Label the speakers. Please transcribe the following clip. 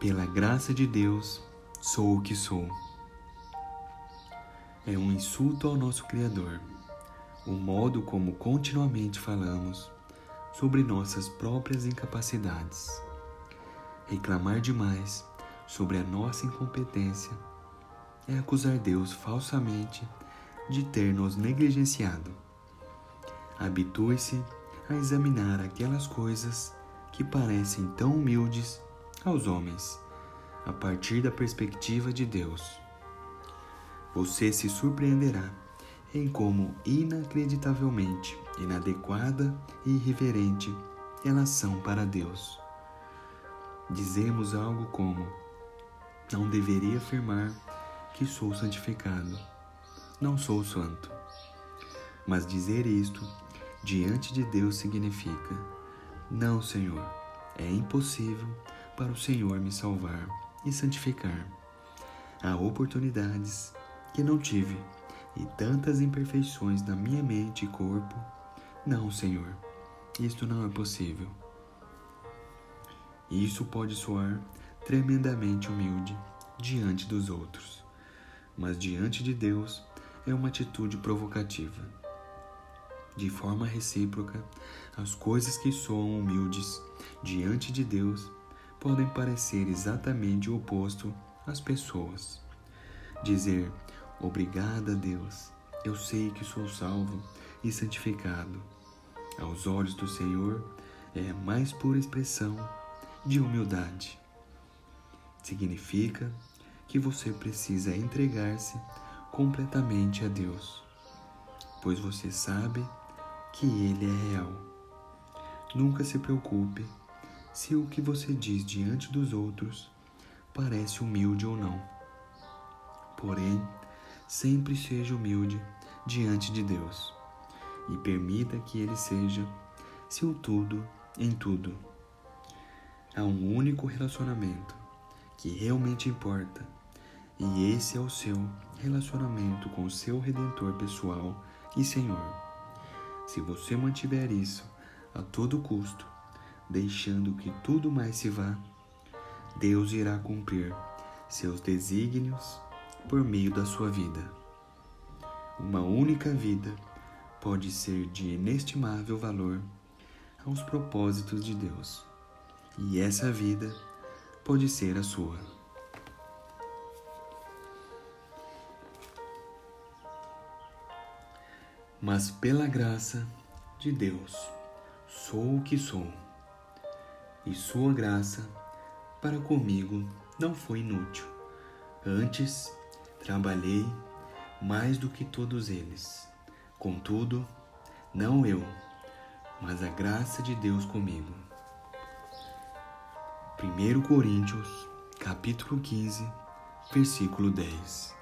Speaker 1: Pela graça de Deus, sou o que sou. É um insulto ao nosso Criador, o modo como continuamente falamos sobre nossas próprias incapacidades. Reclamar demais sobre a nossa incompetência é acusar Deus falsamente de ter nos negligenciado. Habitue-se a examinar aquelas coisas que parecem tão humildes aos homens, a partir da perspectiva de Deus. Você se surpreenderá em como inacreditavelmente inadequada e irreverente elas são para Deus. Dizemos algo como: Não deveria afirmar que sou santificado, não sou santo. Mas dizer isto diante de Deus significa: Não, Senhor, é impossível para o Senhor me salvar e santificar. Há oportunidades que não tive e tantas imperfeições na minha mente e corpo. Não, Senhor, isto não é possível. Isso pode soar tremendamente humilde diante dos outros, mas diante de Deus é uma atitude provocativa. De forma recíproca, as coisas que soam humildes diante de Deus podem parecer exatamente o oposto às pessoas. Dizer obrigada, Deus, eu sei que sou salvo e santificado. Aos olhos do Senhor é a mais pura expressão de humildade. Significa que você precisa entregar-se completamente a Deus, pois você sabe que Ele é real. Nunca se preocupe se o que você diz diante dos outros parece humilde ou não. Porém, sempre seja humilde diante de Deus e permita que Ele seja seu tudo em tudo. Há um único relacionamento que realmente importa, e esse é o seu relacionamento com o seu Redentor pessoal e Senhor. Se você mantiver isso a todo custo, deixando que tudo mais se vá, Deus irá cumprir seus desígnios por meio da sua vida. Uma única vida pode ser de inestimável valor aos propósitos de Deus, e essa vida pode ser a sua. Mas pela graça de Deus, sou o que sou e sua graça para comigo não foi inútil. Antes, trabalhei mais do que todos eles. Contudo, não eu, mas a graça de Deus comigo. 1 Coríntios, capítulo 15, versículo 10.